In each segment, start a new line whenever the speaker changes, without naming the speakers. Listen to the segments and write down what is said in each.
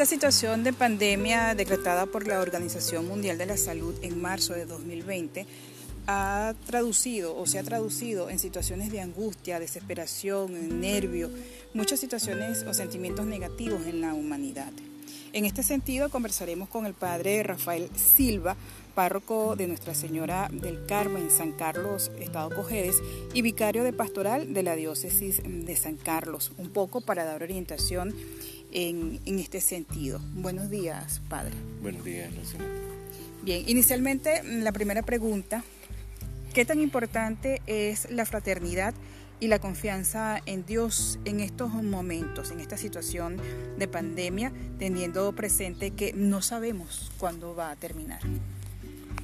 Esta situación de pandemia decretada por la Organización Mundial de la Salud en marzo de 2020 ha traducido o se ha traducido en situaciones de angustia, desesperación, nervio, muchas situaciones o sentimientos negativos en la humanidad. En este sentido, conversaremos con el padre Rafael Silva, párroco de Nuestra Señora del Carmen, San Carlos, Estado Cojedes, y vicario de pastoral de la diócesis de San Carlos, un poco para dar orientación en, este sentido. Buenos días, padre.
Buenos días, Lucina.
Bien, inicialmente la primera pregunta, ¿qué tan importante es la fraternidad y la confianza en Dios en estos momentos, en esta situación de pandemia, teniendo presente que no sabemos cuándo va a terminar.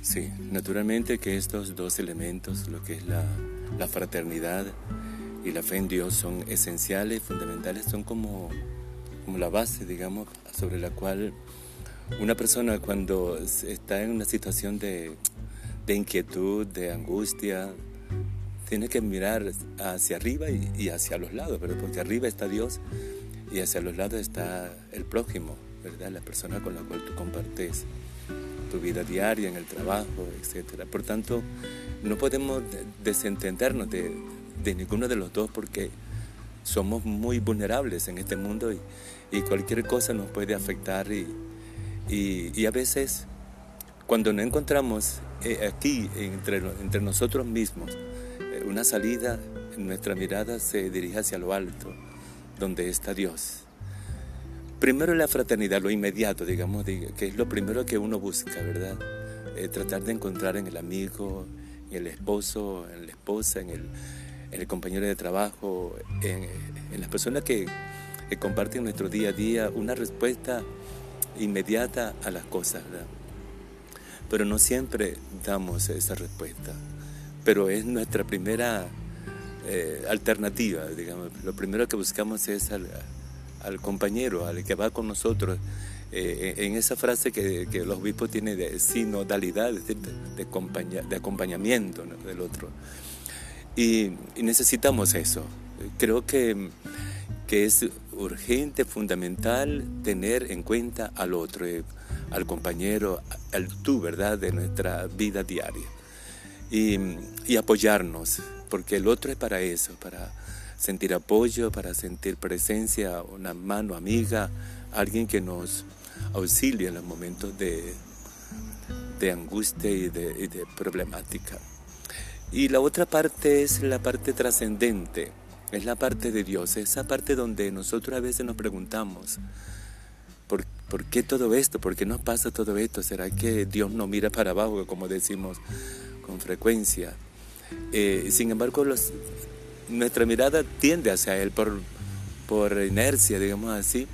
Sí, naturalmente que estos dos elementos, lo que es la, la fraternidad y la fe en Dios, son esenciales, fundamentales, son como, como la base, digamos, sobre la cual una persona cuando está en una situación de, de inquietud, de angustia, tiene que mirar hacia arriba y, hacia los lados, ¿verdad? Porque arriba está Dios y hacia los lados está el prójimo, ¿verdad? La persona con la cual tú compartes tu vida diaria, en el trabajo, etc. Por tanto, no podemos desentendernos de, ninguno de los dos porque somos muy vulnerables en este mundo y, cualquier cosa nos puede afectar y, y, a veces cuando no encontramos eh, aquí entre, entre nosotros mismos una salida, nuestra mirada se dirige hacia lo alto, donde está Dios. Primero la fraternidad, lo inmediato, digamos, que es lo primero que uno busca, ¿verdad? Eh, tratar de encontrar en el amigo, en el esposo, en la esposa, en el, compañero de trabajo, en, las personas que, que, comparten nuestro día a día, una respuesta inmediata a las cosas. Pero no siempre damos esa respuesta pero es nuestra primera eh, alternativa, digamos. Lo primero que buscamos es al, compañero, al que va con nosotros, eh, en esa frase que, los obispos tienen de sinodalidad, de, de, acompañamiento del otro. Y, necesitamos eso. Creo que, que es urgente, fundamental tener en cuenta al otro, eh, al compañero, al tú, ¿verdad?, de nuestra vida diaria y, apoyarnos, porque el otro es para eso, para sentir apoyo, para sentir presencia, una mano amiga, alguien que nos auxilie en los momentos de, de angustia y de, y de, problemática. Y la otra parte es la parte trascendente, es la parte de Dios, esa parte donde nosotros a veces nos preguntamos, ¿por, ¿por qué todo esto? ¿Por qué nos pasa todo esto? ¿Será que Dios no mira para abajo, como decimos? con frecuencia. Eh, sin embargo, nuestra mirada tiende hacia Él por, por inercia, digamos así.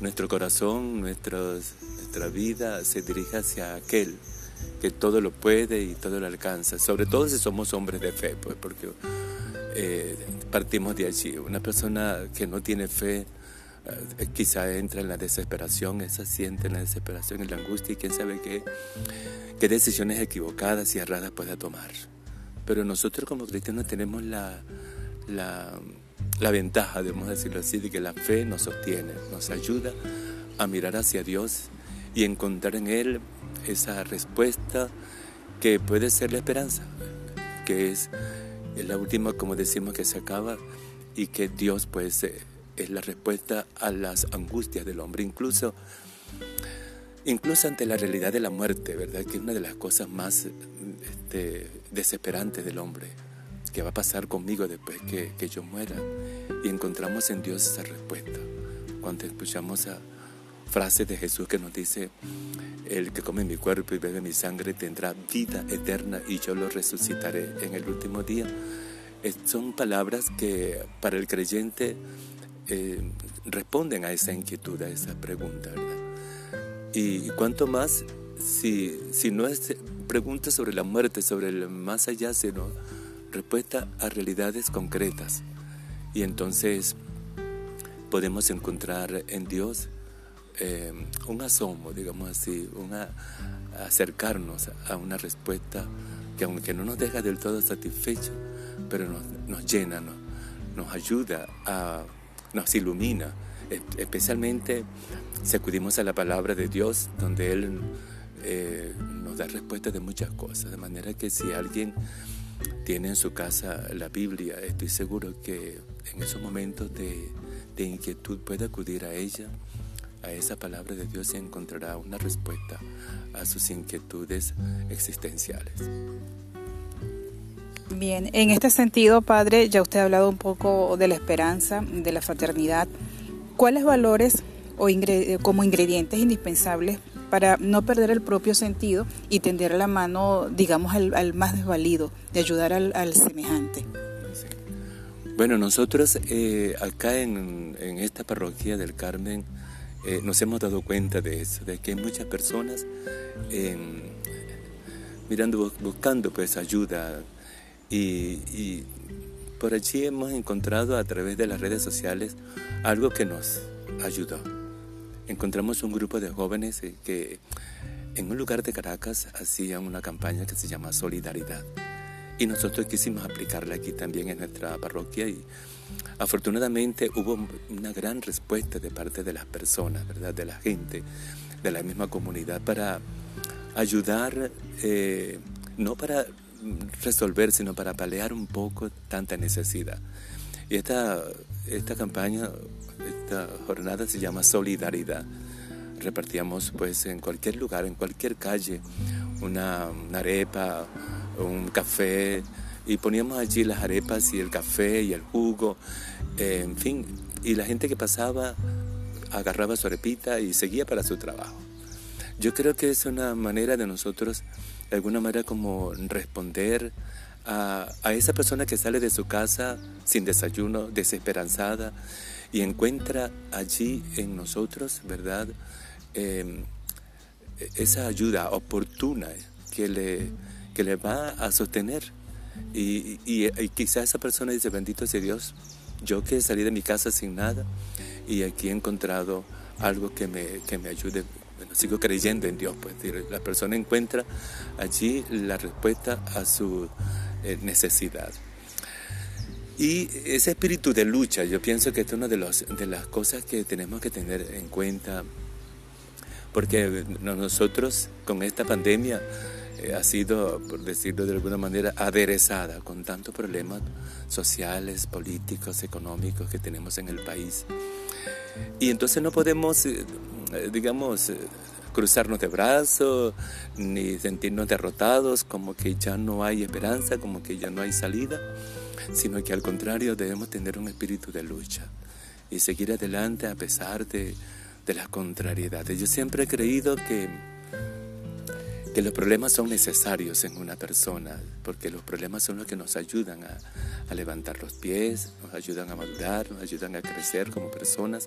Nuestro corazón, nuestra vida se dirige hacia aquel que todo lo puede y todo lo alcanza, sobre todo si somos hombres de fe, pues porque eh, partimos de allí. Una persona que no tiene fe eh, quizá entra en la desesperación, esa siente en la desesperación, en la angustia y quién sabe qué qué decisiones equivocadas y erradas pueda tomar. Pero nosotros como cristianos tenemos la, la, ventaja, debemos decirlo así, de que la fe nos sostiene, nos ayuda a mirar hacia Dios y encontrar en Él esa respuesta que puede ser la esperanza, que es, la última, como decimos, que se acaba y que Dios pues eh, es la respuesta a las angustias del hombre. Incluso incluso ante la realidad de la muerte, ¿verdad? Que es una de las cosas más este, desesperantes del hombre, que va a pasar conmigo después que, que, yo muera. Y encontramos en Dios esa respuesta. Cuando escuchamos a frases de Jesús que nos dice, el que come mi cuerpo y bebe mi sangre tendrá vida eterna y yo lo resucitaré en el último día. son palabras que para el creyente eh, responden a esa inquietud, a esa pregunta, ¿verdad? Y cuanto más, si, si no es pregunta sobre la muerte, sobre el más allá, sino respuesta a realidades concretas. Y entonces podemos encontrar en Dios eh, un asomo, digamos así, una, acercarnos a una respuesta que aunque no nos deja del todo satisfechos, pero nos, llena, nos, ayuda, nos ilumina especialmente si acudimos a la palabra de Dios, donde Él eh, nos da respuesta de muchas cosas. De manera que si alguien tiene en su casa la Biblia, estoy seguro que en esos momentos de inquietud puede acudir a ella, a esa palabra de Dios y encontrará una respuesta a sus inquietudes existenciales.
Bien, en este sentido, Padre, ya usted ha hablado un poco de la esperanza, de la fraternidad. ¿Cuáles valores o como ingredientes indispensables para no perder el propio sentido y tender la mano, digamos, al, más desvalido, de ayudar al, semejante?
Bueno, nosotros eh, acá en, esta parroquia del Carmen eh, nos hemos dado cuenta de eso, de que muchas personas mirando, buscando pues ayuda y, por allí hemos encontrado a través de las redes sociales algo que nos ayudó. Encontramos un grupo de jóvenes eh, que en un lugar de Caracas hacían una campaña que se llama Solidaridad. Y nosotros quisimos aplicarla aquí también en nuestra parroquia y afortunadamente hubo una gran respuesta de parte de las personas, ¿verdad? de la gente, de la misma comunidad para ayudar, eh, no para resolver, sino para paliar un poco tanta necesidad. Y esta, esta campaña, esta jornada se llama Solidaridad. Repartíamos pues en cualquier lugar, en cualquier calle, una, arepa, un café, y poníamos allí las arepas y el café y el jugo, eh, en fin, y la gente que pasaba agarraba su arepita y seguía para su trabajo. Yo creo que es una manera de nosotros de alguna manera como responder a, esa persona que sale de su casa sin desayuno, desesperanzada, y encuentra allí en nosotros, ¿verdad? Em, esa ayuda oportuna que le, que le va a sostener. Y, y, quizá esa persona dice, bendito sea Dios, yo que salí de mi casa sin nada y aquí he encontrado algo que me, que me ayude sigo creyendo en Dios, pues la persona encuentra allí la respuesta a su eh, necesidad. Y ese espíritu de lucha, yo pienso que es una de, los, de las cosas que tenemos que tener en cuenta, porque nosotros con esta pandemia eh, ha sido, por decirlo de alguna manera, aderezada con tantos problemas sociales, políticos, económicos que tenemos en el país. Y entonces no podemos eh, eh, digamos, eh, cruzarnos de brazos, ni sentirnos derrotados, como que ya no hay esperanza, como que ya no hay salida, sino que al contrario debemos tener un espíritu de lucha y seguir adelante a pesar de, de las contrariedades. Yo siempre he creído que que los problemas son necesarios en una persona, porque los problemas son los que nos ayudan a, levantar los pies, nos ayudan a madurar, nos ayudan a crecer como personas.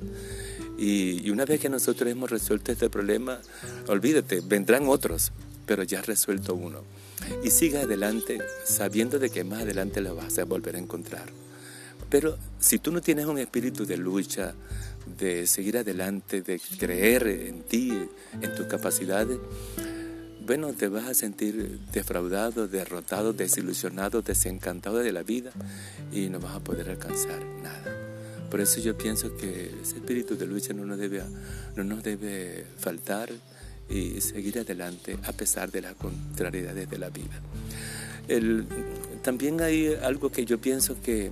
Y, una vez que nosotros hemos resuelto este problema, olvídate, vendrán otros, pero ya has resuelto uno. Y siga adelante sabiendo de que más adelante lo vas a volver a encontrar. Pero si tú no tienes un espíritu de lucha, de seguir adelante, de creer en ti, en tus capacidades, bueno, te vas a sentir defraudado, derrotado, desilusionado, desencantado de la vida y no vas a poder alcanzar nada. Por eso yo pienso que ese espíritu de lucha no nos debe, no nos debe faltar y seguir adelante a pesar de las contrariedades de la vida. también hay algo que yo pienso que,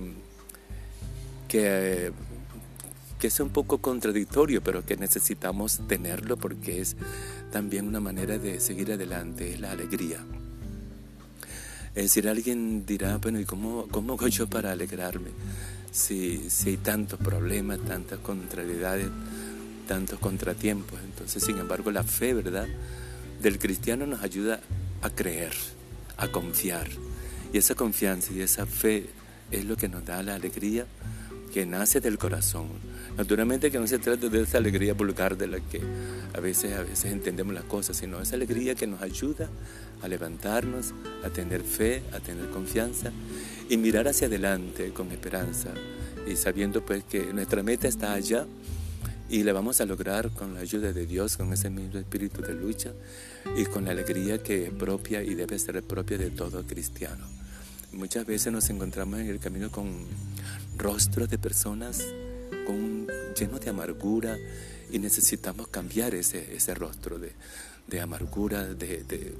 que que es un poco contradictorio, pero que necesitamos tenerlo porque es también una manera de seguir adelante, es la alegría. Es decir, alguien dirá, bueno, ¿y cómo, cómo hago yo para alegrarme? Si, si hay tantos problemas, tantas contrariedades, tantos contratiempos. Entonces, sin embargo, la fe, ¿verdad? Del cristiano nos ayuda a creer, a confiar. Y esa confianza y esa fe es lo que nos da la alegría que nace del corazón. Naturalmente que no se trata de esa alegría vulgar de la que a veces, a veces entendemos las cosas, sino esa alegría que nos ayuda a levantarnos, a tener fe, a tener confianza y mirar hacia adelante con esperanza y sabiendo pues que nuestra meta está allá y la vamos a lograr con la ayuda de Dios, con ese mismo espíritu de lucha y con la alegría que es propia y debe ser propia de todo cristiano. Muchas veces nos encontramos en el camino con rostros de personas con, lleno de amargura y necesitamos cambiar ese, ese rostro de, de amargura, de, de,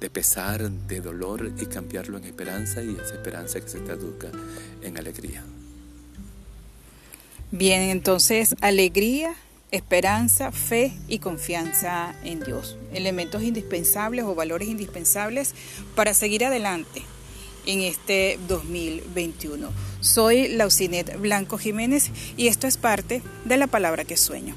de, pesar, de dolor y cambiarlo en esperanza y esa esperanza que se traduzca en alegría.
Bien, entonces alegría, esperanza, fe y confianza en Dios. Elementos indispensables o valores indispensables para seguir adelante en este 2021. Soy Laucinet Blanco Jiménez y esto es parte de la palabra que sueño.